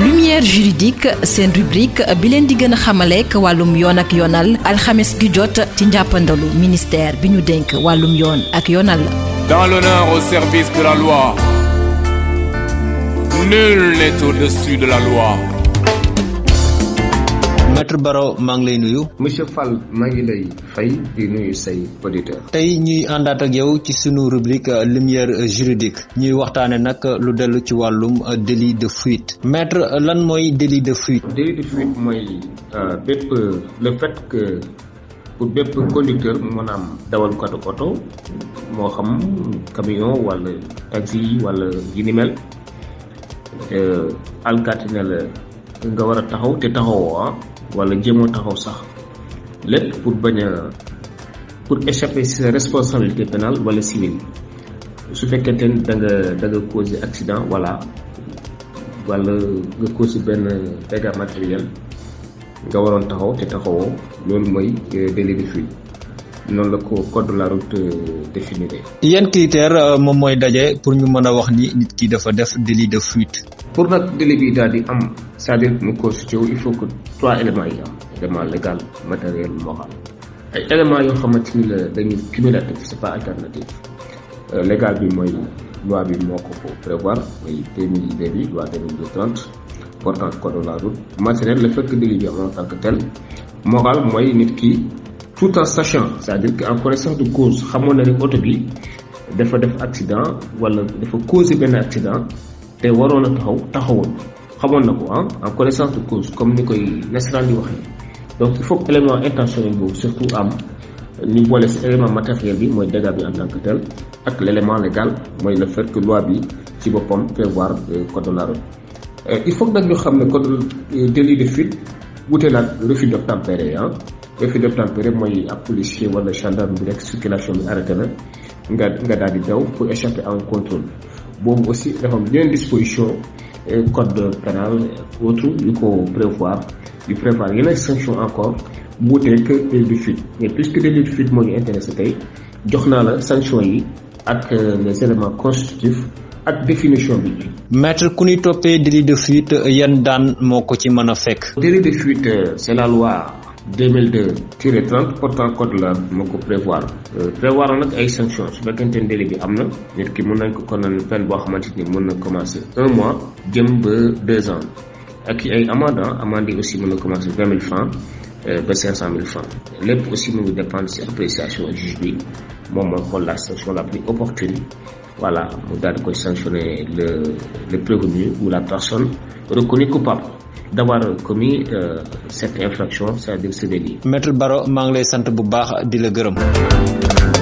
lumière juridique seen rubrique bi leen di gën a xamaleek wàllum yoon ak jot ci ministère bi ñu dénk wàllum yoon ak Dans l'honneur au service de la loi. Nul n'est au-dessus de la loi. Maître Baro maa ngi lay nuyu. monsieur Fall maa ngi lay fay di nuyu say auditeurs. tey ñuy àndaat ak yow ci sunu rubrique lumière juridique ñuy waxtaane nag lu dellu ci wàllum délit de fuite maître lan mooy délit de fuite. délit de fuite mooy bépp le fait que pour bépp conducteur maanaam dawalkatu oto moo xam camion wala taxi wala yi ni mel alkaati na la nga war a taxaw te taxawoo ah wala jéemoo taxaw sax lépp pour bañ a pour échapper sa responsabilité pénale wala civile su fekkente ni da nga da nga accident wala wala nga causé benn dégât matériel nga waroon taxaw te taxawoo loolu mooy délit de fuite noonu la ko code de la route définir. yan critère moom mooy daje pour ñu mën a wax ni nit ki dafa def délit de fuite. Pour nag délit bi daal di am c'est-à-dire mu constitué wu il faut que trois éléments yi am élément légal matériel moral ay éléments yoo xamante ni la dañuy cumulatif c'est pas alternatif légal bi mooy loi bi moo ko prévoir mooy deux mille deux bi loi deux mille trente portant code de la route matériel le fait que délit bi am en tant que tel moral mooy nit ki tout en sachant c'est-à-dire que en connaissance de cause xamoon na ni oto bi dafa def accident wala dafa causé benn accident waroon a ah. Connaissance cause comme donc il faut que élément intentionnel boobu surtout am ñu boole si matériel bi mooy en tant que tel ak légal le fait que loi bi ci boppam prévoir code de route. Il faut que nag ñu xam ne code délit de fuite wute refus ah. Refus d'obtempérer mooy ab policier wala gendarme bi rek circulation bi arrêté na nga pour échapper à un contrôle boobu aussi dafa am yeneen disposition code pénal autre yu ko prévoir yu prévoir yeneen sanction encore bu wutee que délit de fuite mais puisque délit de fuite moo ñu intéressé tey jox naa la sanction yi ak les éléments constitutifs ak définition bi. maître ku ñuy toppee délit de fuite yan daan moo ko ci mën a fekk? délit de fuite c'est la loi 2002-30 portant code la moo ko prévoir. Prévoir nag ay sanctions. Su fekkente ne délit bi am na nit ki mën nañ ko kon peine boo xamante ni mën na commencer un mois jëm ba deux ans. Ak ay amende amende yi aussi mën na commencer vingt mille francs ba cinq cent mille francs. Lépp aussi mu ngi dépendre ci appréciation juge bi. Moom mooy xool la sanction la plus opportune. Voilà mu daal di koy sanctionner le le prévenu ou la personne reconnue coupable d'avoir commis euh, cette infraction c'est-à-dire ce délit. maître lay sant bu baax di la gërëm.